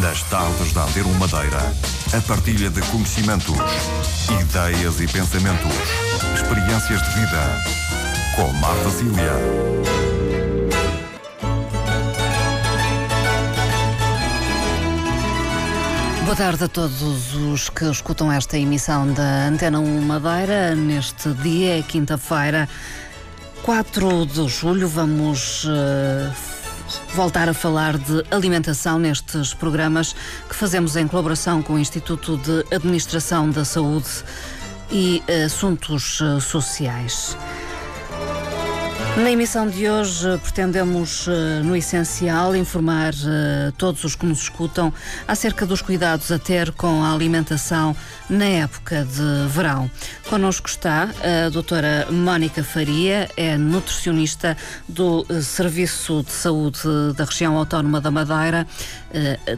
Nas tardes da Antero Madeira, a partilha de conhecimentos, ideias e pensamentos, experiências de vida. Com Marta Cília. Boa tarde a todos os que escutam esta emissão da Antena 1 Madeira. Neste dia, quinta-feira, 4 de julho, vamos uh, voltar a falar de alimentação nestes programas que fazemos em colaboração com o Instituto de Administração da Saúde e Assuntos eh, Sociais. Na emissão de hoje pretendemos, eh, no essencial, informar uh, todos os que nos escutam acerca dos cuidados a ter com a alimentação na época de verão. Connosco está a doutora Mónica Faria, é nutricionista do Serviço de Saúde da Região Autónoma da Madeira,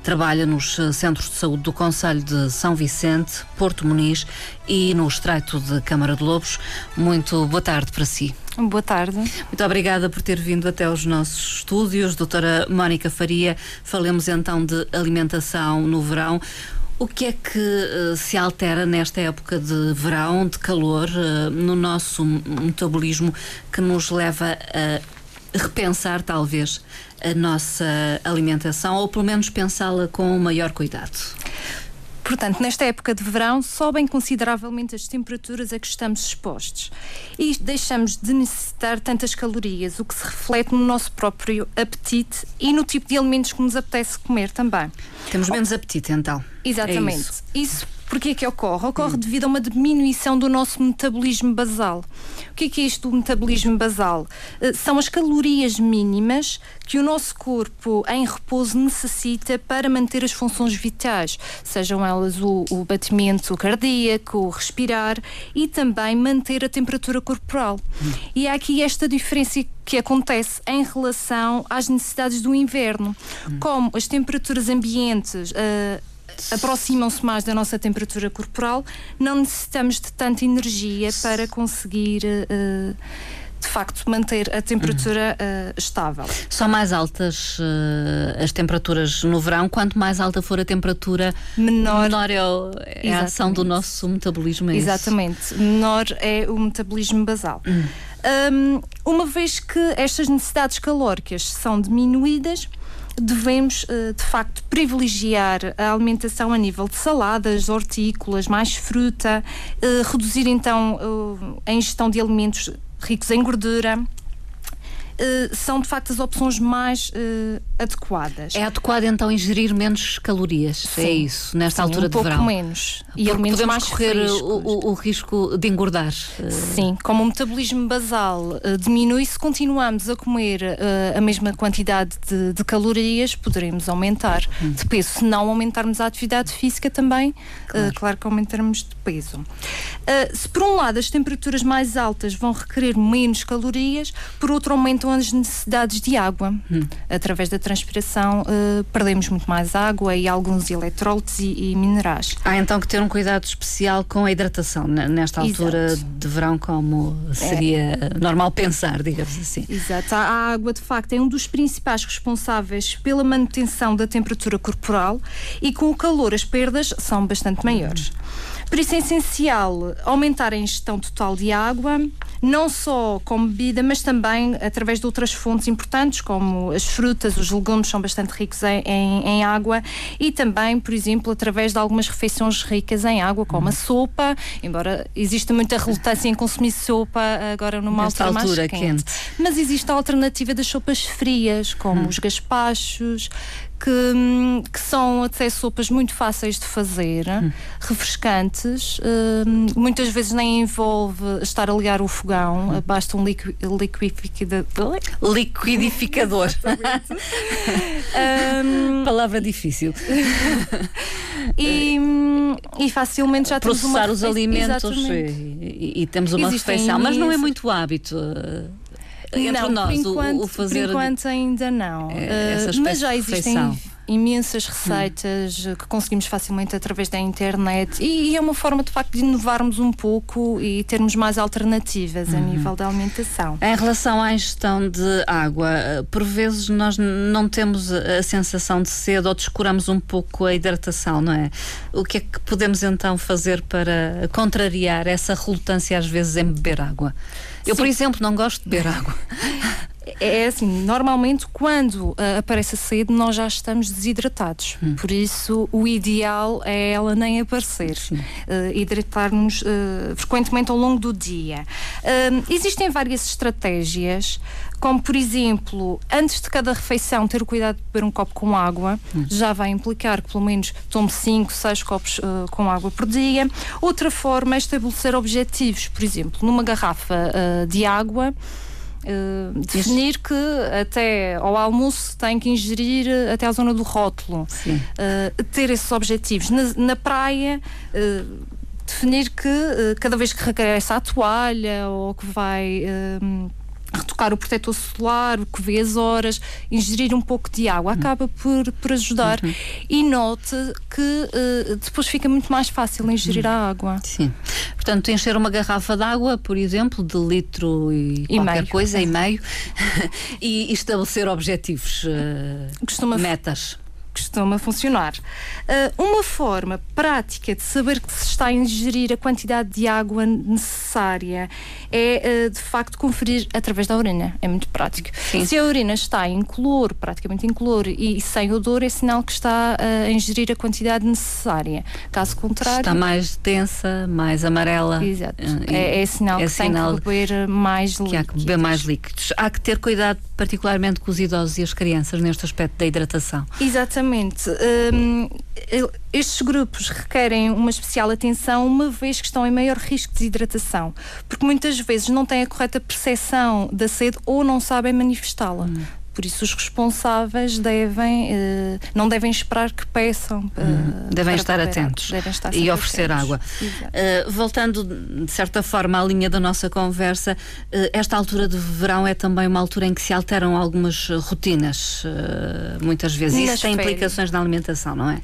trabalha nos Centros de Saúde do Conselho de São Vicente, Porto Muniz e no Estreito de Câmara de Lobos. Muito boa tarde para si. Boa tarde. Muito obrigada por ter vindo até aos nossos estúdios. Doutora Mónica Faria, falemos então de alimentação no verão. O que é que uh, se altera nesta época de verão, de calor, uh, no nosso metabolismo que nos leva a repensar, talvez, a nossa alimentação ou pelo menos pensá-la com maior cuidado? Portanto, nesta época de verão, sobem consideravelmente as temperaturas a que estamos expostos e deixamos de necessitar tantas calorias, o que se reflete no nosso próprio apetite e no tipo de alimentos que nos apetece comer também. Temos menos apetite, então. Exatamente. É isso. isso Porquê é que ocorre? Ocorre hum. devido a uma diminuição do nosso metabolismo basal. O que é, que é isto do metabolismo basal? Uh, são as calorias mínimas que o nosso corpo em repouso necessita para manter as funções vitais, sejam elas o, o batimento cardíaco, o respirar e também manter a temperatura corporal. Hum. E há aqui esta diferença que acontece em relação às necessidades do inverno. Hum. Como as temperaturas ambientes uh, aproximam-se mais da nossa temperatura corporal, não necessitamos de tanta energia para conseguir. Uh, de facto manter a temperatura uh, estável. São mais altas uh, as temperaturas no verão, quanto mais alta for a temperatura, menor, menor é, o, é a ação do nosso metabolismo. É Exatamente, isso? menor é o metabolismo basal. Hum. Um, uma vez que estas necessidades calóricas são diminuídas, devemos, eh, de facto, privilegiar a alimentação a nível de saladas, hortícolas, mais fruta, eh, reduzir então eh, a ingestão de alimentos ricos em gordura, uh, são de facto as opções mais uh, adequadas. É adequado então ingerir menos calorias, Sim. é isso, nesta Sim, altura um de verão? Um pouco menos. E Porque alimentos podemos correr o, o, o, risco de engordar. Eh. Sim, como o metabolismo basal uh, diminui, se continuamos a comer a mesma quantidade de, de calorias, poderemos aumentar hum. de peso. Se não aumentarmos a atividade física também, claro, claro que aumentaremos de peso. se por um lado as temperaturas mais altas vão requerer menos calorias, por outro aumentam as necessidades de água. Hum. Através da transpiração, uh, perdemos muito mais água e alguns eletrólitos e, e, minerais. Há então que ter um cuidado especial com a hidratação nesta altura Exato. de verão, como seria é. normal pensar, digamos assim. Exato. A água, de facto, é um dos principais responsáveis pela manutenção da temperatura corporal e com o calor as perdas são bastante maiores. Hum. Por isso é essencial aumentar a ingestão total de água, não só como bebida, mas também através de outras fontes importantes, como as frutas, os legumes são bastante ricos em, em, em água, e também, por exemplo, através de algumas refeições ricas em água, como a sopa, embora exista muita relutância em consumir sopa agora numa Nesta altura, altura mais quente. quente. Mas existe a alternativa das sopas frias, como hum. os gaspachos, que, que são até sopas muito fáceis de fazer, hum. refrescantes, uh, muitas vezes nem envolve estar a ligar o fogão, hum. basta um liqui, liquidificador. Liquidificador. um, Palavra difícil. e, e facilmente já Processar temos uma os alimentos e, e, temos uma Existem refeição, mas não é muito hábito entre não, nós por enquanto, o, o fazer por enquanto ainda não. Essa uh, mas já existem imensas receitas que conseguimos facilmente através da internet e, e, é uma forma de facto de inovarmos um pouco e termos mais alternativas uhum. a nível da alimentação. Em relação à ingestão de água, por vezes nós não temos a sensação de sede ou descuramos um pouco a hidratação, não é? O que é que podemos então fazer para contrariar essa relutância às vezes em beber água? Eu, Sim. por exemplo, não gosto de beber água. É, é assim, normalmente quando uh, aparece a sede nós já estamos desidratados. Hum. Por isso o ideal é ela nem aparecer. Uh, Hidratar-nos uh, frequentemente ao longo do dia. existem várias estratégias, como por exemplo, antes de cada refeição ter o cuidado de beber um copo com água, hum. já vai implicar que pelo menos tome 5, 6 copos com água por dia. Outra forma é estabelecer objetivos, por exemplo, numa garrafa de água. Uh, definir que até ao almoço tem que ingerir eh, até a zona do rótulo, uh, ter esses objetivos. Na, na praia, uh, definir que cada vez que regressa a toalha ou que vai retocar o protetor solar, que vê as horas, ingerir um pouco de água, acaba por, por ajudar. Uhum. E note que uh, depois fica muito mais fácil ingerir uhum. a água. Sim. Portanto, encher uma garrafa de água, por exemplo, de litro e, e qualquer meio. coisa, e meio, e estabelecer objetivos, uh, metas costuma funcionar. Uh, uma forma prática de saber que se está a ingerir a quantidade de água necessária é, uh, de facto, conferir através da urina. É muito prático. Sim. Se a urina está incolor, praticamente incolor e, e sem odor, é sinal que está uh, a ingerir a quantidade necessária. Caso contrário. Está mais densa, mais amarela. Exato. É, é, sinal é que sinal tem que beber mais líquidos. Que há que beber mais líquidos. Há que ter cuidado, particularmente com os idosos e as crianças, neste aspecto da hidratação. Exatamente. Um, estes grupos requerem uma especial atenção, uma vez que estão em maior risco de desidratação, porque muitas vezes não têm a correta percepção da sede ou não sabem manifestá-la. Hum. Por isso, os responsáveis devem, uh, não devem esperar que peçam. Uh, devem, estar atentos devem estar e oferecer atentos. água. Uh, voltando, de certa forma, à linha da nossa conversa, esta altura de verão é também uma altura em que se alteram algumas rotinas, muitas vezes. Nas Isso tem férias. implicações na alimentação, não é?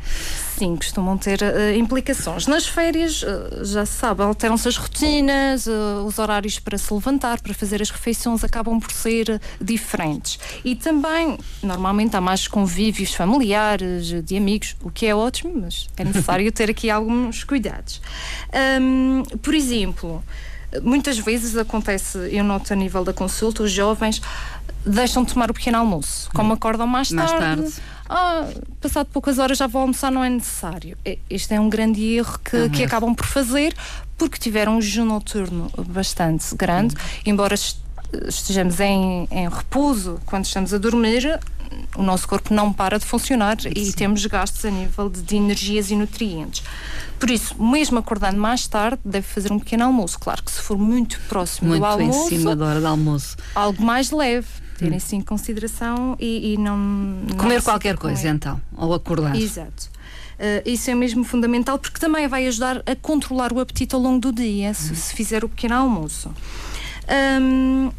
Sim, costumam ter uh, implicações. Nas férias, uh, já se sabe, alteram-se as rotinas, uh, os horários para se levantar, para fazer as refeições acabam por ser diferentes. E também, normalmente, há mais convívios familiares, de amigos, o que é ótimo, mas é necessário ter aqui alguns cuidados. Um, por exemplo, muitas vezes acontece, eu noto a nível da consulta, os jovens deixam de tomar o pequeno almoço, como hum. acordam mais tarde. Mais tarde ah, passado poucas horas já vou almoçar, não é necessário. Este é um grande erro que, uhum. que acabam por fazer porque tiveram um jejum noturno bastante grande, uhum. embora estejamos em, em repouso quando estamos a dormir, o nosso corpo não para de funcionar Sim. e temos gastos a nível de, de, energias e nutrientes. Por isso, mesmo acordando mais tarde, deve fazer um pequeno almoço. Claro que se for muito próximo muito do almoço. Muito em cima da hora do almoço. Algo mais leve terem isso em consideração e, e não, não, Comer qualquer coisa, comer. então, ou acordar. Exato. Uh, isso é mesmo fundamental porque também vai ajudar a controlar o apetite ao longo do dia, se, se fizer o pequeno almoço. Um,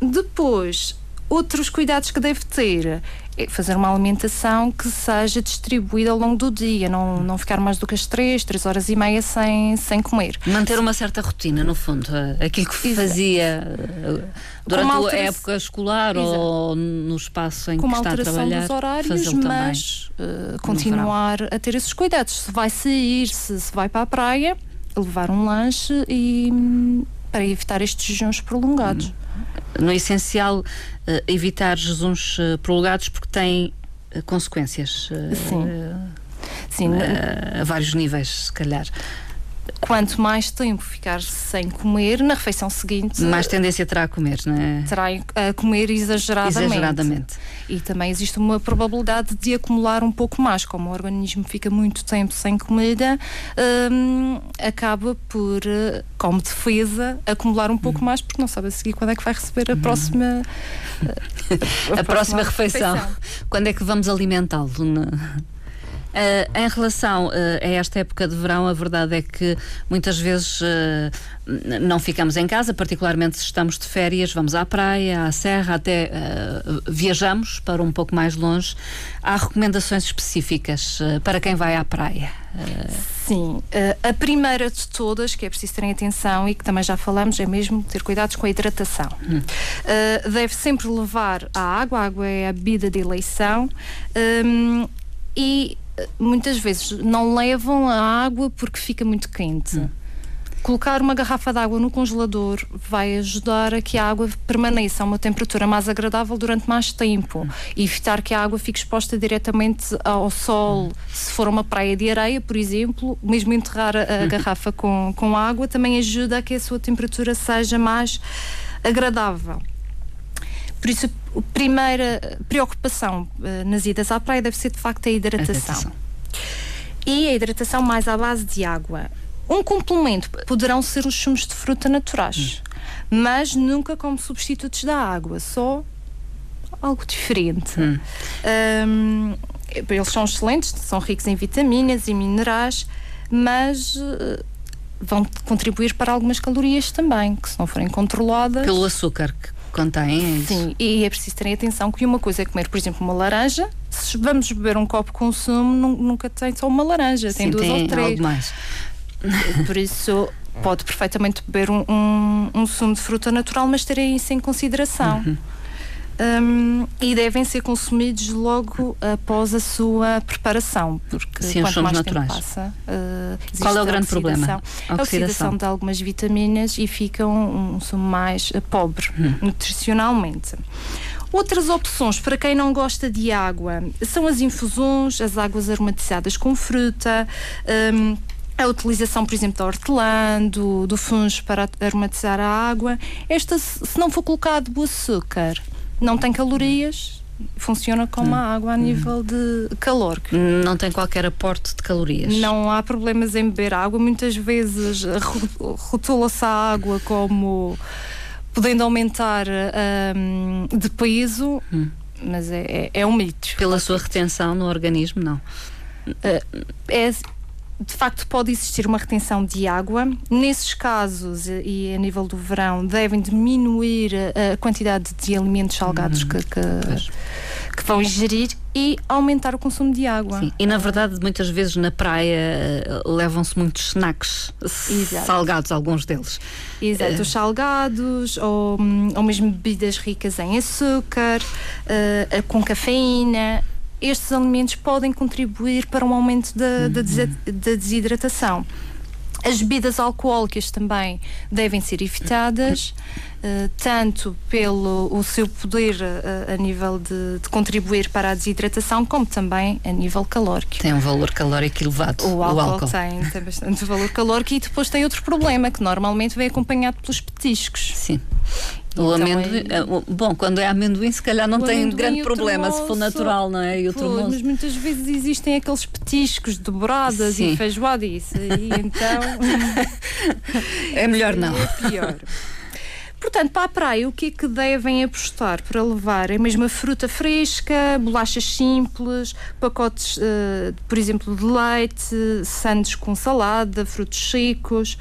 depois, outros cuidados que deve ter fazer uma alimentação que seja distribuída ao longo do dia, não, não ficar mais do que as três, três horas e meia sem, sem comer. Manter uma certa rotina, no fundo, aquilo que Exato. fazia eh, durante a época escolar Exato. ou no espaço em Com que está a trabalhar. dos horários, mas uh, continuar a ter esses cuidados. Se vai sair, se, se vai para a praia, levar um lanche e hum, para evitar estes jejuns prolongados. Hum no essencial, uh, evitar jejuns uh, prolongados porque têm uh, consequências. Sim. Sim. a vários níveis, se calhar quanto mais tempo ficar sem comer, na refeição seguinte. Mais tendência terá a comer, não é? Terá a comer exageradamente. Exageradamente. E também existe uma probabilidade de acumular um pouco mais. Como o organismo fica muito tempo sem comida, hum, acaba por, como defesa, acumular um pouco hum. mais, porque não sabe a seguir quando é que vai receber a hum. próxima. A, a, próxima, próxima refeição. refeição. Quando é que vamos alimentá-lo? Uh, em relação uh, a esta época de verão, a verdade é que muitas vezes uh, não ficamos em casa, particularmente se estamos de férias, vamos à praia, à serra, até viajamos para um pouco mais longe. Há recomendações específicas para quem vai à praia? Sim, a primeira de todas, que é preciso terem atenção e que também já falamos, é mesmo ter cuidados com a hidratação. Hum. deve sempre levar a água, a água é a bebida de eleição. Um, e muitas vezes não levam a água porque fica muito quente. Hum. Colocar uma garrafa de água no congelador vai ajudar a que a água permaneça a uma temperatura mais agradável durante mais tempo hum. e evitar que a água fique exposta diretamente ao sol. Hum. Se for uma praia de areia, por exemplo, mesmo enterrar a, garrafa com, com água também ajuda a que a sua temperatura seja mais agradável. Por isso, a primeira preocupação uh, nas idas à praia deve ser de facto a hidratação. a hidratação. E a hidratação mais à base de água. Um complemento poderão ser os sumos de fruta naturais, hum. mas nunca como substitutos da água, só algo diferente. Hum. Um, eles são excelentes, são ricos em vitaminas e minerais, mas uh, vão contribuir para algumas calorias também, que se não forem controladas. Pelo açúcar que contém. É Sim, e é preciso terem atenção que uma coisa é comer, por exemplo, uma laranja. Se vamos beber um copo com sumo, nunca tem só uma laranja, Sim, tem duas tem ou três. Algo mais. Por isso, pode perfeitamente beber um, um, um, sumo de fruta natural, mas terem isso em consideração. Uhum um, e devem ser consumidos logo após a sua preparação, porque Sim, quanto mais naturais. tempo passa, uh, qual é o grande problema? A oxidação. a oxidação de algumas vitaminas e fica um, um sumo mais uh, pobre hum. nutricionalmente. Outras opções para quem não gosta de água são as infusões, as águas aromatizadas com fruta. Um, a utilização, por exemplo, da hortelã, do, do fungo para aromatizar a água. Esta, se não for colocado o açúcar, não tem calorias, funciona como a água a nível de calor. Não tem qualquer aporte de calorias. Não há problemas em beber água. Muitas vezes rotula-se a água como podendo aumentar um, de peso, hum. mas é, é, é, um mito. Pela sua retenção no organismo, não. É, de facto pode existir uma retenção de água. Nesses casos, e a nível do verão, devem diminuir a quantidade de alimentos salgados hum, que, que, que, vão ingerir e aumentar o consumo de água. Sim. E na verdade, muitas vezes na praia eh, levam-se muitos snacks Exato. salgados, alguns deles. Exato, os salgados ou, ou mesmo bebidas ricas em açúcar, uh, com cafeína estes alimentos podem contribuir para um aumento da, da, da desidratação. As bebidas alcoólicas também devem ser evitadas, uh, tanto pelo o seu poder uh, a nível de, de, contribuir para a desidratação, como também a nível calórico. Tem um valor calórico elevado. O álcool, o álcool. Tem, tem bastante valor calórico e depois tem outro problema, que normalmente vem acompanhado pelos petiscos. Sim. O então amendoim, é... bom, quando é amendoim, se calhar não tem grande problema se for natural, não é? E o mas muitas vezes existem aqueles petiscos de dobradas Sim. e feijoada e isso, e então. é melhor não. É pior. Portanto, para a praia, o que é que devem apostar para levar? É mesmo a fruta fresca, bolachas simples, pacotes, uh, por exemplo, de leite, sandes com salada, frutos secos,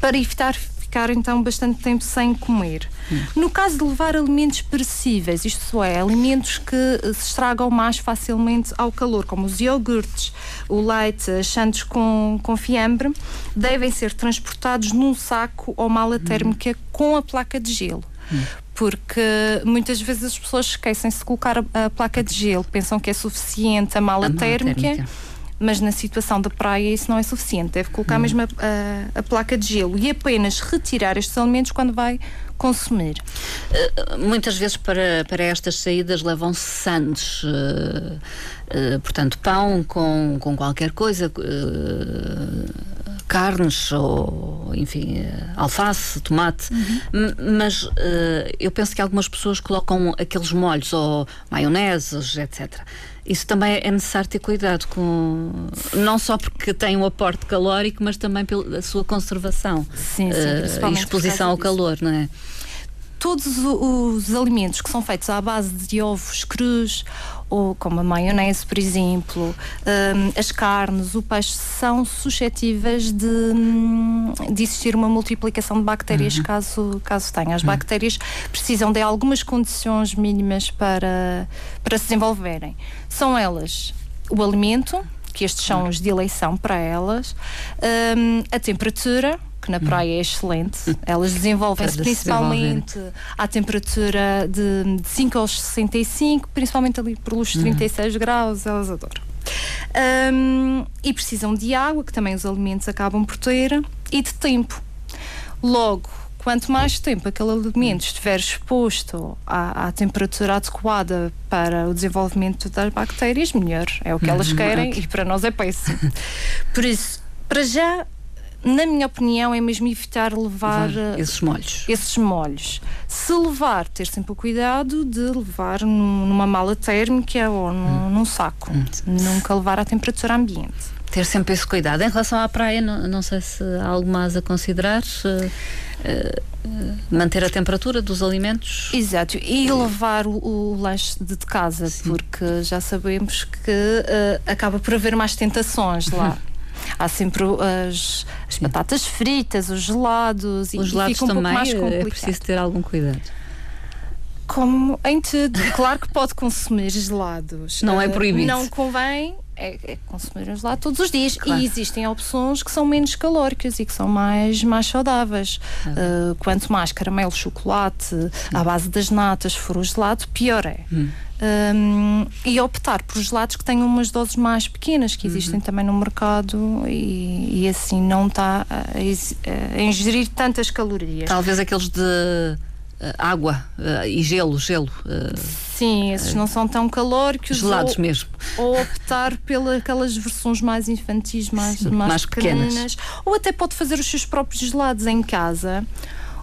para evitar ficar então bastante tempo sem comer. Hum. No caso de levar alimentos perecíveis, isto é, alimentos que eh, se estragam mais facilmente ao calor, como os iogurtes, o leite, as sandes com, com fiambre, devem ser transportados num saco ou mala hum. térmica com a placa de gelo. Hum porque muitas vezes as pessoas esquecem-se de colocar a, placa de gelo, pensam que é suficiente a mala, a térmica, mala térmica mas na situação da praia isso não é suficiente. Deve colocar hum. mesmo a, a, a, placa de gelo e apenas retirar estes alimentos quando vai consumir. Uh, muitas vezes para, para estas saídas levam-se sandes, uh, uh, portanto, pão com, com qualquer coisa carnes ou, enfim, alface, tomate, uhum. mas uh, eu penso que algumas pessoas colocam aqueles molhos ou maioneses, etc. Isso também é necessário ter cuidado com, não só porque tem um aporte calórico, mas também pela sua conservação sim, sim, uh, exposição ao calor, não é? todos os alimentos que são feitos à base de ovos crus ou como a maionese, por exemplo, um, as carnes, o peixe, são suscetíveis de, hum, de existir uma multiplicação de bactérias uhum. caso, caso tenha. As uhum. bactérias precisam de algumas condições mínimas para, para se desenvolverem. São elas o alimento, que estes são os de eleição para elas, um, a temperatura, que na praia é excelente. Elas desenvolvem-se principalmente à temperatura de, de 5 aos 65, principalmente ali pelos 36 uhum. graus, elas adoram. Um, e precisam de água, que também os alimentos acabam por ter, e de tempo. Logo, quanto mais tempo aquele alimento estiver exposto à, à, temperatura adequada para o desenvolvimento das bactérias, melhor. É o que elas uhum, querem e para nós é péssimo. Por isso, para já na minha opinião, é mesmo evitar levar esses molhos. Esses molhos. Se levar, ter sempre o cuidado de levar numa mala térmica ou num, hum. num saco. Hum. Nunca levar à temperatura ambiente. Ter sempre esse cuidado. Em relação à praia, não, não sei se há algo mais a considerar. Uh, uh, manter a temperatura dos alimentos. Exato, e levar o, o lanche de casa, Sim. porque já sabemos que uh, acaba por haver mais tentações lá. Há sempre as, as batatas fritas, os gelados. Os e, gelados e um também mais é preciso ter algum cuidado. Como em tudo. Claro que pode consumir gelados. Não é proibido. Não convém é, é consumir um gelado todos os dias. Claro. E existem opções que são menos calóricas e que são mais, mais saudáveis. Uh, quanto mais caramelo, chocolate, à base das natas, for o gelado, pior é. Hum. Um, e optar por gelados que tenham umas doses mais pequenas que existem uhum. também no mercado e, e assim não está a, a, ingerir tantas calorias. Talvez aqueles de água uh, e gelo, gelo. Uh, Sim, esses não são tão calóricos. Gelados ou, mesmo. Ou optar pelas versões mais infantis, mais, mais, mais pequenas. pequenas. Ou até pode fazer os seus próprios gelados em casa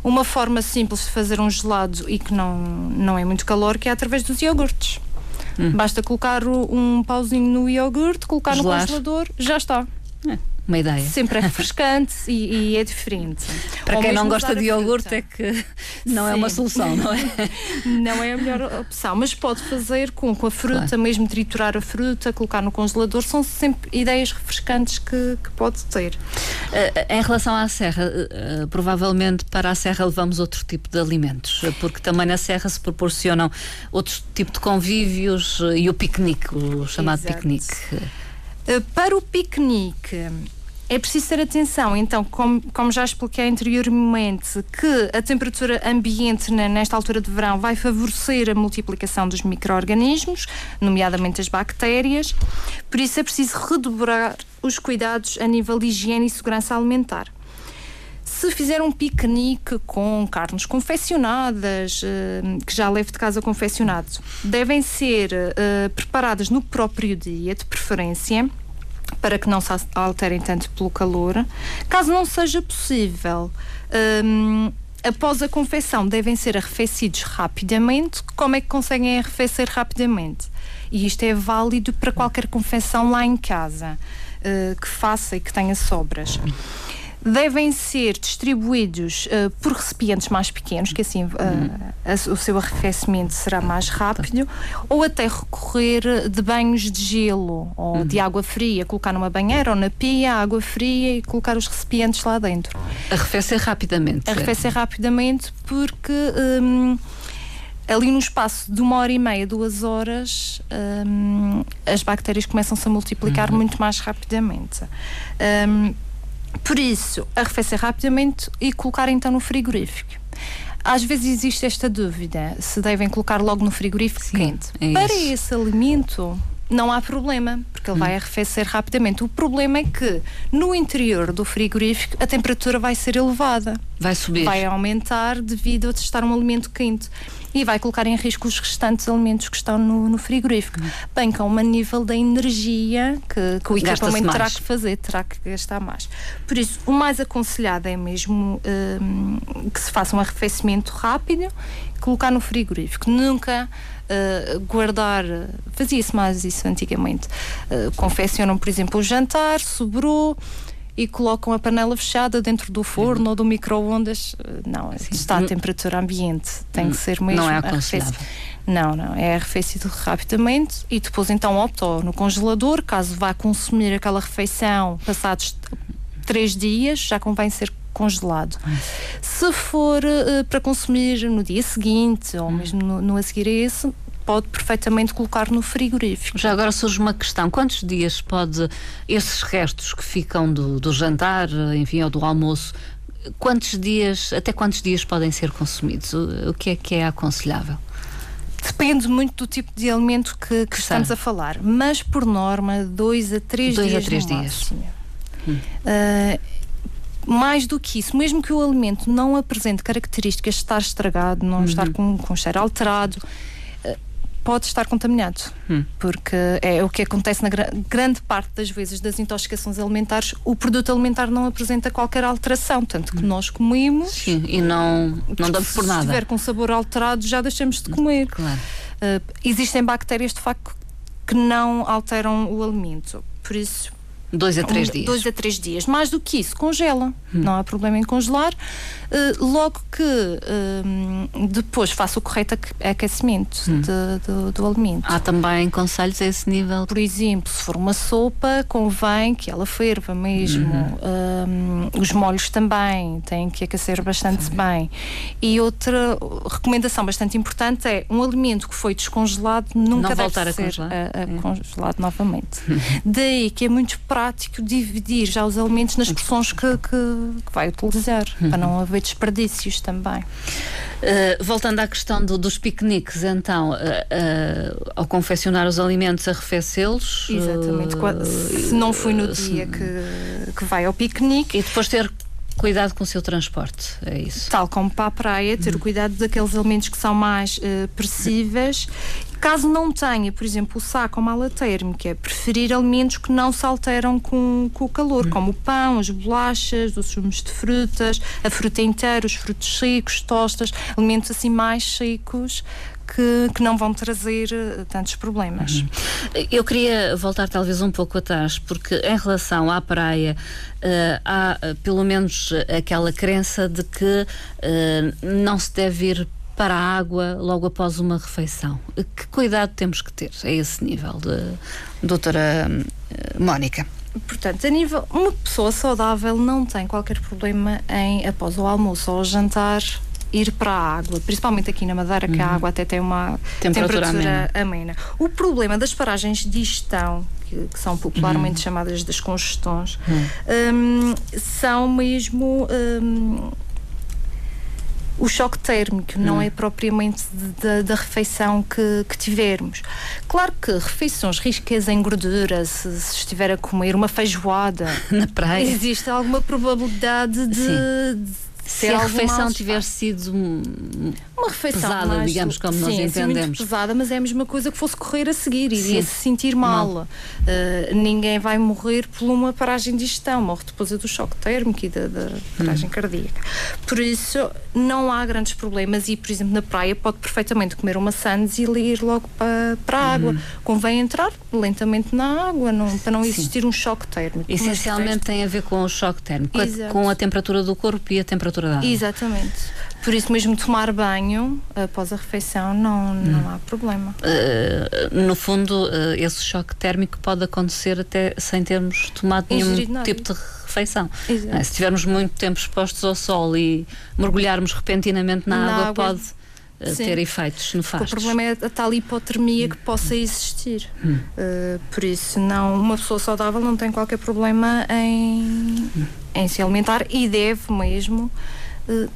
uma forma simples de fazer um gelado e que não, não é muito calórico é através dos iogurtes. Hum. Basta colocar um pauzinho no iogurte, colocar Gelar. no congelador, já está. É uma ideia. Sempre é refrescante e, e, é diferente. Para Ou quem não gosta de iogurte é que não Sim. é uma solução, não é? não é a melhor opção, mas pode fazer com, com a fruta, claro. mesmo triturar a fruta, colocar no congelador, são sempre ideias refrescantes que, que pode ter. Uh, em relação à serra, uh, provavelmente para a serra levamos outro tipo de alimentos, porque também na serra se proporcionam outro tipo de convívios e o piquenique, o chamado Exato. piquenique. Para o piquenique, é preciso ter atenção, então, como, como, já expliquei anteriormente, que a temperatura ambiente nesta altura de verão vai favorecer a multiplicação dos micro-organismos, nomeadamente as bactérias, por isso é preciso redobrar os cuidados a nível de higiene e segurança alimentar. Se fizer um piquenique com carnes confeccionadas, eh, que já leve de casa confeccionado, devem ser uh, preparadas no próprio dia, de preferência para que não se alterem tanto pelo calor. Caso não seja possível, um, após a confecção, devem ser arrefecidos rapidamente. Como é que conseguem arrefecer rapidamente? E isto é válido para qualquer confecção lá em casa uh, que faça e que tenha sobras devem ser distribuídos uh, por recipientes mais pequenos, que assim uh, a, o seu arrefecimento será mais rápido, ou até recorrer de banhos de gelo ou uhum. de água fria, colocar numa banheira ou na pia, água fria e colocar os recipientes lá dentro. Arrefecer rapidamente. Arrefecer rapidamente porque. Um, ali no espaço de uma hora e meia, duas horas, um, as bactérias começam-se a multiplicar uhum. muito mais rapidamente. Um, por isso, arrefecer rapidamente e colocar então no frigorífico. Às vezes existe esta dúvida se devem colocar logo no frigorífico Sim, quente. É Para esse alimento, não há problema, porque ele hum. vai arrefecer rapidamente. O problema é que no interior do frigorífico a temperatura vai ser elevada. Vai subir. Vai aumentar devido a estar um alimento quente e vai colocar em risco os restantes alimentos que estão no, no frigorífico. Uhum. Bem como a nível da energia que, que o equipamento terá que fazer, terá que gastar mais. Por isso, o mais aconselhado é mesmo um, que se faça um arrefecimento rápido, colocar no frigorífico. Nunca Uh, guardar, fazia-se mais isso antigamente. Uh, confeccionam, por exemplo, o jantar, sobrou, e colocam a panela fechada dentro do forno uhum. ou do micro-ondas. Não, Sim. está a temperatura ambiente. Tem que ser mesmo não é aconselhável. Não, não. É arrefecido rapidamente e depois então optou no congelador, caso vá consumir aquela refeição passados três dias, já convém ser congelado. Se for uh, para consumir no dia seguinte ou hum. mesmo no, no a seguir a esse, pode perfeitamente colocar no frigorífico. Já agora surge uma questão: quantos dias pode esses restos que ficam do, do jantar, enfim, ou do almoço, quantos dias, até quantos dias podem ser consumidos? O, o que é que é aconselhável? Depende muito do tipo de alimento que, que estamos a falar, mas por norma, dois a três dois dias. Dois a três dias. Hum. Uh, mais do que isso, mesmo que o alimento não apresente características de estar estragado, não uhum. estar com, com cheiro alterado, pode estar contaminado, hum. porque é o que acontece na gra grande parte das vezes das intoxicações alimentares, o produto alimentar não apresenta qualquer alteração, tanto que hum. nós comemos Sim, e não, não damos por nada. Se estiver com sabor alterado, já deixamos de comer. Claro. Uh, existem bactérias de facto que não alteram o alimento, por isso Dois a três um, dias. Dois a três dias. Mais do que isso, congela. Hum. Não há problema em congelar. Uh, logo que uh, depois faça o correto aquecimento hum. de, do, do, alimento. Há também conselhos a esse nível? Por exemplo, se for uma sopa, convém que ela ferva mesmo. Uhum. Uh, os molhos também têm que aquecer bastante Sim. bem. E outra recomendação bastante importante é um alimento que foi descongelado nunca Não deve ser a congelar. A, a é. congelado novamente. Daí que é muito prático dividir já os alimentos nas porções que, que, que vai utilizar, uhum. para não haver desperdícios também. Uh, voltando à questão do, dos piqueniques, então, uh, uh, ao confeccionar os alimentos, arrefecê-los. Exatamente, se não foi no dia que, que vai ao piquenique. E depois ter cuidado com o seu transporte, é isso? Tal como para a praia, ter o cuidado daqueles alimentos que são mais uh, perecíveis. Caso não tenha, por exemplo, o saco ou mala térmica, preferir alimentos que não se alteram com, com o calor, como o pão, as bolachas, os sumos de frutas, a fruta inteira, os frutos secos, tostas, alimentos assim mais secos que, que não vão trazer uh, tantos problemas. Uhum. Eu queria voltar talvez um pouco atrás, porque em relação à praia uh, há uh, pelo menos aquela crença de que não se deve ir para a água logo após uma refeição. Que cuidado temos que ter a esse nível, de, doutora Mónica? Portanto, a nível. Uma pessoa saudável não tem qualquer problema em, após o almoço ou o jantar, ir para a água, principalmente aqui na Madeira, que a uhum. água até tem uma temperatura, temperatura amena. amena. O problema das paragens de digestão, que, que são popularmente uhum. chamadas das congestões, uhum. um, são mesmo. Um, o choque térmico, não é propriamente da refeição que, que, tivermos. Claro que refeições ricas em gordura, se, se, estiver a comer uma feijoada na praia, existe alguma probabilidade de, se a refeição tiver sido uma refeição pesada, mais, digamos como sim, nós entendemos. Pesada, mas é a mesma coisa que fosse correr a seguir, iria se sentir mal. Uh, ninguém vai morrer por uma paragem de digestão, morre depois do choque térmico e da, da paragem hum. cardíaca. Por isso, não há grandes problemas e, por exemplo, na praia pode perfeitamente comer uma sandes e ir logo para, para a água. Hum. Convém entrar lentamente na água não, para não existir Sim. um choque térmico. Essencialmente tem a ver com o choque térmico, Exato. com a temperatura do corpo e a temperatura da água. Exatamente. Por isso mesmo tomar banho após a refeição não, não hum. há problema. Uh, no fundo, uh, esse choque térmico pode acontecer até sem termos tomado nenhum tipo de refeição. Uh, se tivermos muito tempo expostos ao sol e mergulharmos repentinamente na, na água, água, pode ter efeitos nefastos. O problema é a tal hipotermia hum. que possa existir. Hum. por isso, não, uma pessoa saudável não tem qualquer problema em, hum. Em se alimentar e deve mesmo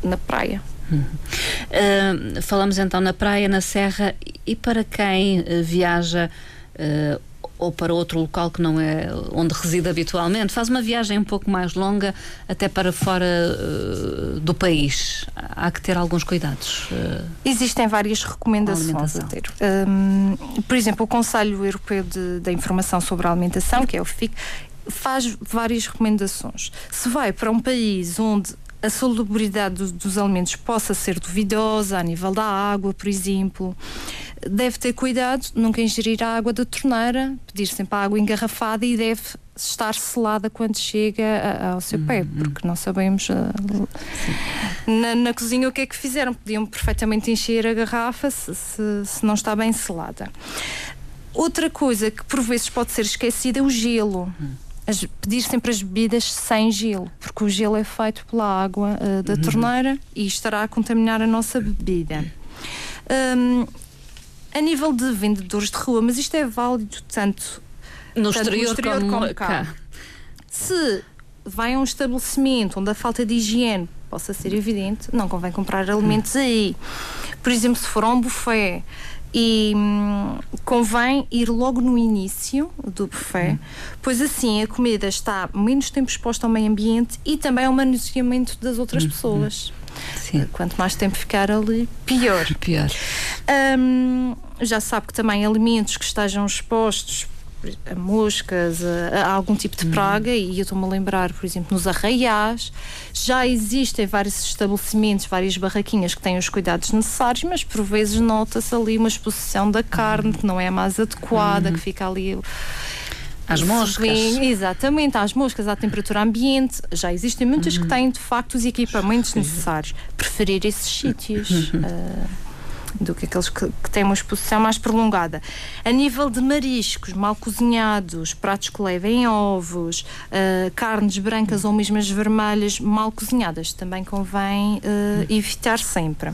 na praia. Uh, falamos então na praia, na serra e para quem uh, viaja uh, ou para outro local que não é onde reside habitualmente, faz uma viagem um pouco mais longa até para fora do país. Há que ter alguns cuidados. Existem várias recomendações a ter. Um, por exemplo, o Conselho Europeu de, da Informação sobre a Alimentação, que é o FIC, faz várias recomendações. Se vai para um país onde a salubridade dos, dos alimentos possa ser duvidosa a nível da água, por exemplo. deve ter cuidado, nunca ingerir a água da torneira, pedir sempre a água engarrafada e deve estar selada quando chega ao seu uhum. pé, porque não sabemos uh, na, na, cozinha o que é que fizeram. Podiam perfeitamente encher a garrafa se, se, se não está bem selada. Outra coisa que por vezes pode ser esquecida é o gelo. Uhum. As, pedir sempre as bebidas sem gelo, porque o gelo é feito pela água uh, da uhum. torneira e estará a contaminar a nossa bebida. Um, a nível de vendedores de rua, mas isto é válido tanto no exterior, no exterior como, como cá. cá. Se vai a um estabelecimento onde a falta de higiene possa ser evidente, não convém comprar alimentos aí. Por exemplo, se for a um buffet e hum, convém ir logo no início do buffet, hum. pois assim a comida está menos tempo exposta ao meio ambiente e também ao manuseamento das outras hum. pessoas. Sim. Quanto mais tempo ficar ali, pior. pior. Hum, já sabe que também alimentos que estejam expostos a moscas, a, a, algum tipo de uhum. praga, e eu estou-me a lembrar, por exemplo, nos arraiais, já existem vários estabelecimentos, várias barraquinhas que têm os cuidados necessários, mas por vezes nota-se ali uma exposição da carne uhum. que não é a mais adequada, uhum. que fica ali. Às moscas. Sim, exatamente, às moscas, à temperatura ambiente. Já existem muitas que têm, de facto, os equipamentos necessários. Preferir esses sítios. Uh, do que aqueles que, que, têm uma exposição mais prolongada. A nível de mariscos mal cozinhados, pratos que levem ovos, uh, carnes brancas ou mesmo as vermelhas mal cozinhadas, também convém uh, evitar sempre.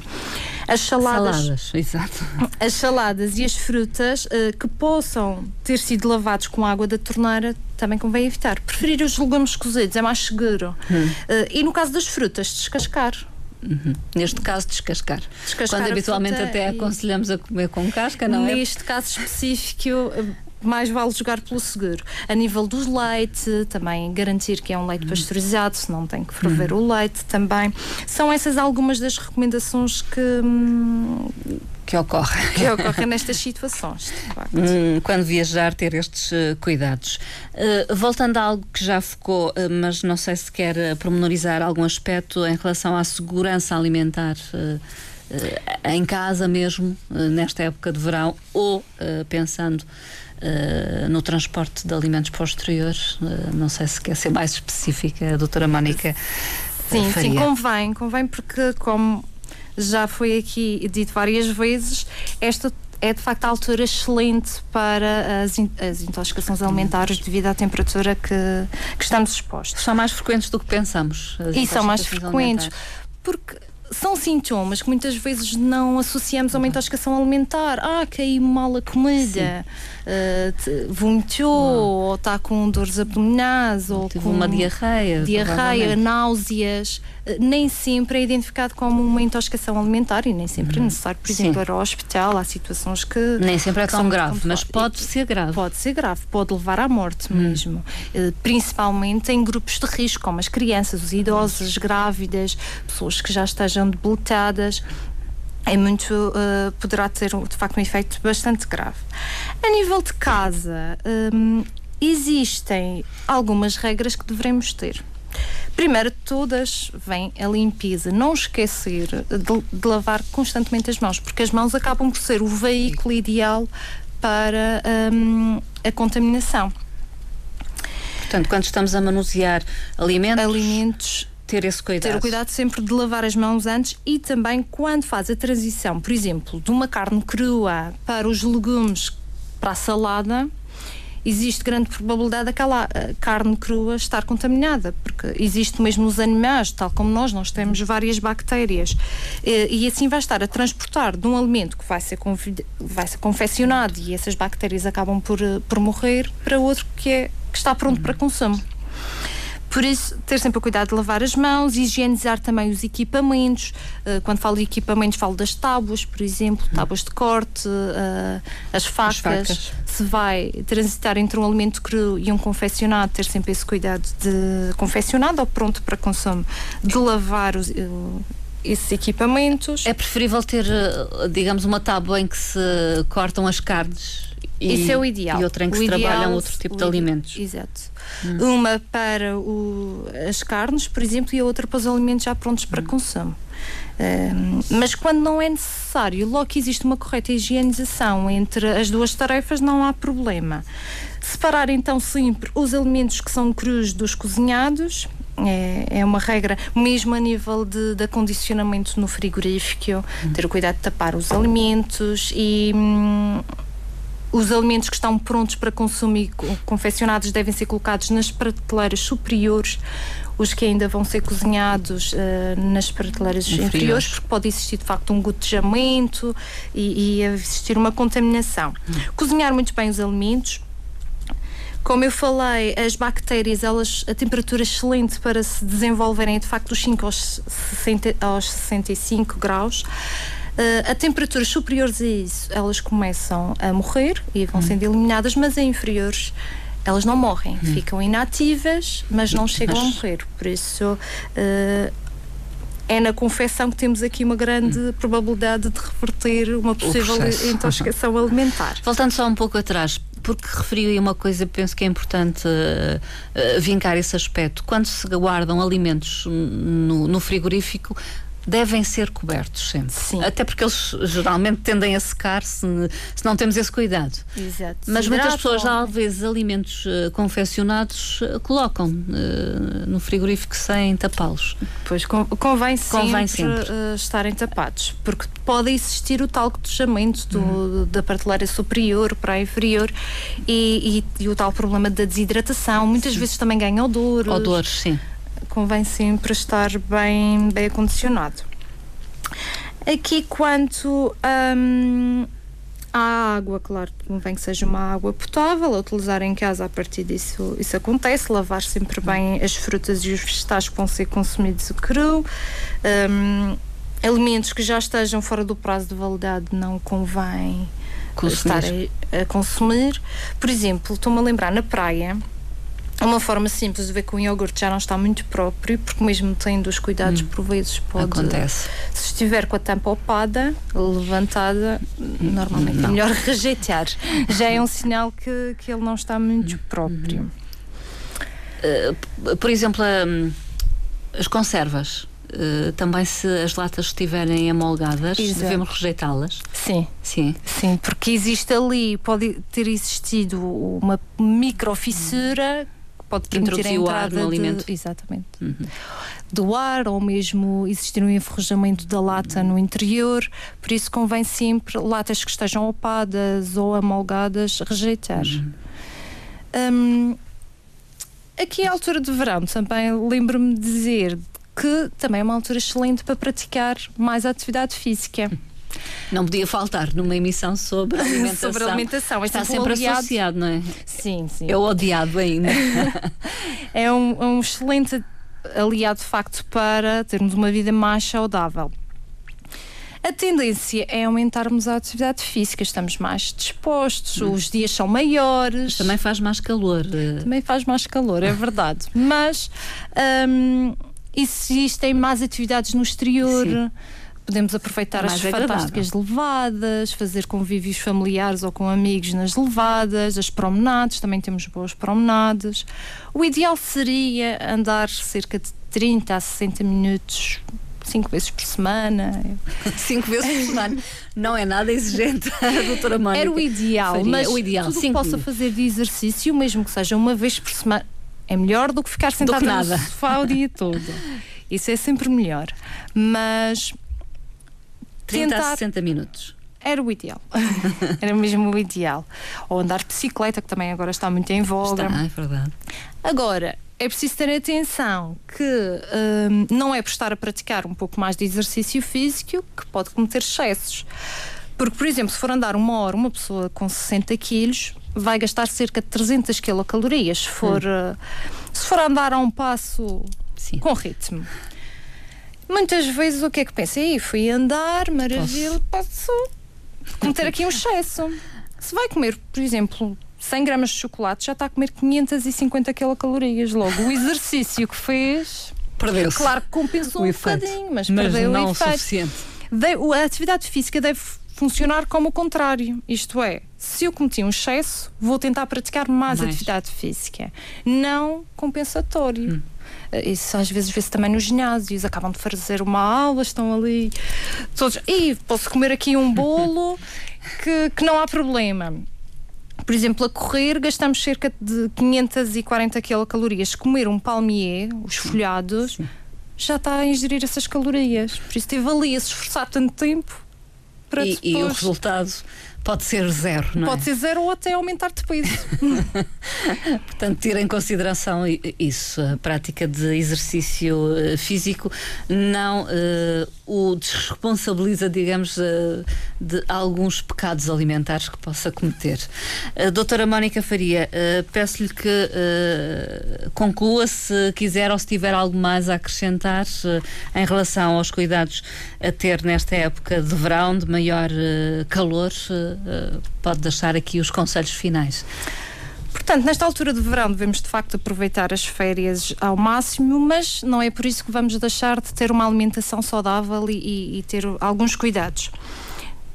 As saladas, saladas, exato. As saladas e as frutas uh, que possam ter sido lavados com água da torneira também convém evitar. Preferir os legumes cozidos, é mais seguro. Hum. e no caso das frutas, descascar. Uhum. Neste caso, descascar. descascar Quando habitualmente até aconselhamos a comer com casca, não Neste é? Neste caso específico, mais vale jogar pelo seguro. A nível do leite, também garantir que é um leite uhum. pasteurizado, se não tem que ferver uhum. o leite também. São essas algumas das recomendações que. Hum, que ocorre. Que ocorre nestas situações, hum, Quando viajar, ter estes uh, cuidados. Uh, voltando a algo que já focou, uh, mas não sei se quer pormenorizar algum aspecto em relação à segurança alimentar em casa mesmo, nesta época de verão, ou pensando Uh, no transporte de alimentos para o exterior. Uh, não sei se quer ser mais específica, a doutora Mónica. Sim, sim, convém, convém porque como já foi aqui dito várias vezes, esta é de facto a altura excelente para as, in as intoxicações alimentares devido à temperatura que, que estamos expostos. São mais frequentes do que pensamos. E são mais frequentes. Porque são sintomas que muitas vezes não associamos a uma intoxicação alimentar. Ah, caiu mal a comida, uh, vomitou, ou está com dores abdominais, ou Tive com uma diarreia. Diarreia, náuseas. Nem sempre é identificado como uma intoxicação alimentar e nem sempre é uhum. é necessário, por exemplo, ir ao hospital. Há situações que. Nem sempre é tão grave, mas pode ser grave. Pode ser grave, pode levar à morte uhum. mesmo. Uh, principalmente em grupos de risco, como as crianças, os idosos, as grávidas, pessoas que já estejam estejam debilitadas é muito uh, poderá ter de facto um efeito bastante grave. A nível de casa, um, existem algumas regras que devemos ter. Primeiro de todas, vem a limpeza. Não esquecer de, de, lavar constantemente as mãos, porque as mãos acabam por ser o veículo ideal para um, a contaminação. Portanto, quando estamos a manusear alimentos, alimentos ter esse cuidado. Ter o cuidado sempre de lavar as mãos antes e também quando faz a transição, por exemplo, de uma carne crua para os legumes para a salada, existe grande probabilidade daquela eh, carne crua estar contaminada, porque existe mesmo nos animais, tal como nós, nós temos várias bactérias. E, assim vai estar a transportar de um alimento que vai ser, vai ser confeccionado e essas bactérias acabam por, eh, por morrer para outro que, é, que está pronto para consumo. Por isso, ter sempre o cuidado de lavar as mãos, higienizar também os equipamentos. Uh, quando falo de equipamentos, falo das tábuas, por exemplo, tábuas de corte, uh, as, facas. as, facas. Se vai transitar entre um alimento cru e um confeccionado, ter sempre esse cuidado de confeccionado ou pronto para consumo, de lavar os, uh, esses equipamentos. É preferível ter, digamos, uma tábua em que se cortam as carnes e, Isso é o ideal. E outra em que o se ideal, trabalham outro tipo de alimentos. Exato. Hum. Uma para o, as carnes, por exemplo, e a outra para os alimentos já prontos para hum. consumo. Um, mas quando não é necessário, logo que existe uma correta higienização entre as duas tarefas, não há problema. Separar então sempre os alimentos que são crus dos cozinhados. É, é uma regra, mesmo a nível de, de acondicionamento no frigorífico, hum. ter o cuidado de tapar os alimentos e. Hum, os alimentos que estão prontos para consumo e confeccionados devem ser colocados nas prateleiras superiores, os que ainda vão ser cozinhados uh, nas prateleiras inferiores. inferiores, porque pode existir de facto um gotejamento e, e existir uma contaminação. Hum. Cozinhar muito bem os alimentos, como eu falei, as bactérias, elas, a temperatura excelente para se desenvolverem de facto dos 5 aos, 60, aos 65 graus. Uh, a temperaturas superiores a isso, elas começam a morrer e vão hum. sendo eliminadas, mas a inferiores elas não morrem, hum. ficam inativas, mas não chegam mas... a morrer. Por isso, uh, é na confecção que temos aqui uma grande hum. probabilidade de reverter uma possível intoxicação alimentar. Voltando só um pouco atrás, porque referiu aí uma coisa, penso que é importante uh, uh, vincar esse aspecto. Quando se guardam alimentos no, no frigorífico, devem ser cobertos sempre. Sim. Até porque eles geralmente tendem a secar se, se não temos esse cuidado. Exato. Mas muitas pessoas, vezes, alimentos uh, confeccionados uh, colocam uh, no frigorífico sem tapá-los. Pois convém sempre, convém sempre. estarem tapados, porque pode existir o tal cotejamento do, uhum. da prateleira superior para a inferior e, e, e o tal problema da desidratação. Muitas sim. vezes também ganha odores. Odores, sim convém sempre estar bem, bem acondicionado. Aqui, quanto hum, à água, claro, convém que seja uma água potável, a utilizar em casa a partir disso isso acontece, lavar sempre bem as frutas e os vegetais que vão ser consumidos cru. Um, alimentos que já estejam fora do prazo de validade não convém consumir. estar a, a consumir. Por exemplo, estou-me a lembrar na praia uma forma simples de ver que o iogurte já não está muito próprio, porque mesmo tendo os cuidados hum. por vezes pode. Acontece. Se estiver com a tampa opada, levantada, normalmente é não. é melhor rejeitar. já é um sinal que, que ele não está muito hum. próprio. Uh, por exemplo, um, as conservas. Uh, também se as latas estiverem amolgadas, Exato. devemos rejeitá-las? Sim. Sim. Sim, porque existe ali, pode ter existido uma microfissura pode permitir a entrada no alimento. Exatamente. Uhum. Do ar ou mesmo existir um enferrujamento da lata no interior, por isso convém sempre latas que estejam opadas ou amolgadas rejeitar. Uhum. Um, aqui à altura de verão também lembro-me de dizer que também é uma altura excelente para praticar mais atividade física. Não podia faltar numa emissão sobre alimentação. sobre alimentação. Está sempre aliado... associado, não é? Sim, sim. É odiado ainda. é um, um excelente aliado, de facto, para termos uma vida mais saudável. A tendência é aumentarmos a atividade física, estamos mais dispostos, hum. os dias são maiores. Também faz mais calor. Também faz mais calor, é verdade. Mas um, existem mais atividades no exterior. Sim Podemos aproveitar as agradável. fantásticas levadas, fazer convívios familiares ou com amigos nas levadas, as promenades, também temos boas promenades. O ideal seria andar cerca de 30 a 60 minutos cinco vezes por semana. cinco vezes por semana. Não é nada exigente, doutora Mónica. Era o ideal, Faria. mas o ideal, tudo que possa fazer de exercício, mesmo que seja uma vez por semana, é melhor do que ficar sentado no sofá o dia todo. Isso é sempre melhor. Mas 30 tentar... a 60 minutos. Era o ideal. Era mesmo o ideal. Ou andar de bicicleta, que também agora está muito em voga. Está, é verdade. Agora, é preciso ter atenção que hum, não é por estar a praticar um pouco mais de exercício físico que pode cometer excessos. Porque, por exemplo, se for andar uma hora, uma pessoa com 60 quilos vai gastar cerca de 300 quilocalorias. Se for, hum. uh, se for andar a um passo Sim. com ritmo. Muitas vezes o que é que pensa? Aí fui andar, maravilha, posso cometer aqui um excesso. Se vai comer, por exemplo, 100 gramas de chocolate, já está a comer 550 quilocalorias. Logo, o exercício que fez. Perdeu-se. Claro que compensou um bocadinho, mas, mas perdeu não o efeito. suficiente. a atividade física deve funcionar como o contrário. Isto é, se eu cometi um excesso, vou tentar praticar mais, mais. atividade física. Não compensatório. Hum. Eh, isso às vezes vê-se também nos ginásios, acabam de fazer uma aula, estão ali todos. E posso comer aqui um bolo que, que não há problema. Por exemplo, a correr gastamos cerca de 540 quilocalorias. Comer um palmier, os folhados, Sim. já está a ingerir essas calorias. Por isso teve ali a se esforçar tanto tempo para e, depois... e o resultado Pode ser zero, não é? Pode ser zero ou até aumentar de peso. Portanto, ter em consideração isso, a prática de exercício eh, físico não uh, o desresponsabiliza, digamos, uh, de alguns pecados alimentares que possa cometer. Uh, doutora Mónica Faria, peço-lhe que conclua se quiser ou se tiver algo mais a acrescentar em relação aos cuidados a ter nesta época de verão, de maior calor pode deixar aqui os conselhos finais. Portanto, nesta altura de verão devemos de facto aproveitar as férias ao máximo, mas não é por isso que vamos deixar de ter uma alimentação saudável e, e ter alguns cuidados.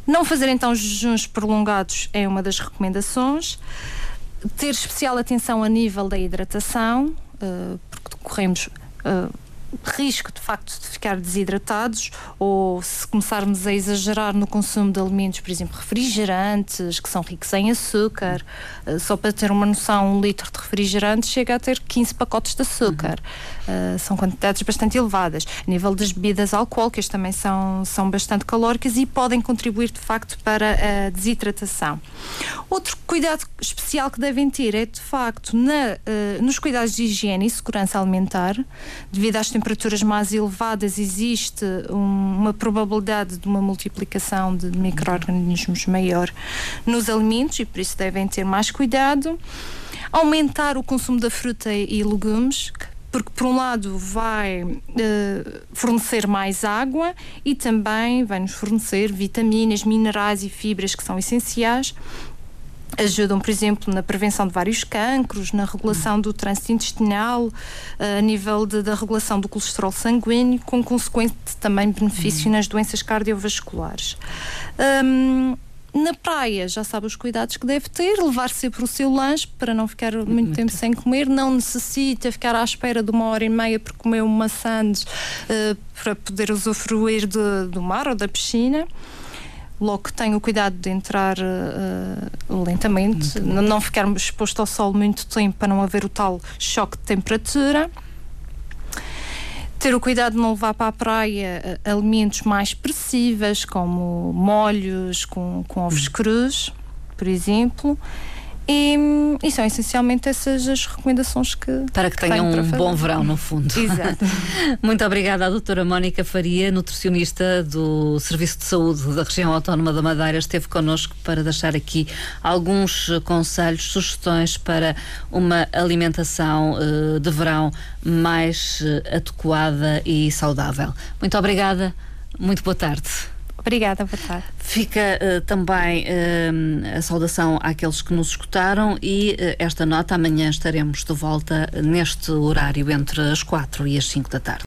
Não fazer então jejuns prolongados é uma das recomendações. Ter especial atenção a nível da hidratação, uh, porque corremos uh, risco de facto de ficar desidratados ou se começarmos a exagerar no consumo de alimentos, por exemplo, refrigerantes que são ricos em açúcar, uh, só para ter uma noção, um litro de refrigerante chega a ter 15 pacotes de açúcar. Uhum. Uh, são quantidades bastante elevadas. A nível das bebidas alcoólicas também são, são bastante calóricas e podem contribuir de facto para a desidratação. Outro cuidado especial que devem ter é de facto na, uh, nos cuidados de higiene e segurança alimentar, devido às temperaturas temperaturas mais elevadas existe um, uma probabilidade de uma multiplicação de micro-organismos maior nos alimentos e por isso devem ter mais cuidado. Aumentar o consumo da fruta e legumes, porque por um lado vai uh, fornecer mais água e também vai nos fornecer vitaminas, minerais e fibras que são essenciais ajudam, por exemplo, na prevenção de vários cancros, na regulação do trânsito intestinal, eh, a nível de, da regulação do colesterol sanguíneo, com consequente também benefício uhum. nas doenças cardiovasculares. Um, na praia, já sabe os cuidados que deve ter, levar sempre o seu lanche para não ficar muito, muito. tempo sem comer, não necessita ficar à espera de uma hora e meia por comer uma sandes uh, para poder usufruir de, do mar ou da piscina. Logo que tenho o cuidado de entrar uh, lentamente, não, não ficar exposto ao sol muito tempo para não haver o tal choque de temperatura. Ter o cuidado de não levar para a praia uh, alimentos mais pressíveis, como molhos com, com ovos crus, por exemplo. E, e, são essencialmente essas as recomendações que. Para que tenham um bom verão, no fundo. Exato. Muito obrigada à doutora Mónica Faria, nutricionista do Serviço de Saúde da Região Autónoma da Madeira, esteve connosco para deixar aqui alguns conselhos, sugestões para uma alimentação uh, de verão mais uh, adequada e saudável. Muito obrigada, muito boa tarde. Obrigada, boa tarde. Fica uh, também uh, a saudação àqueles que nos escutaram e uh, esta nota amanhã estaremos de volta neste horário entre as quatro e as cinco da tarde.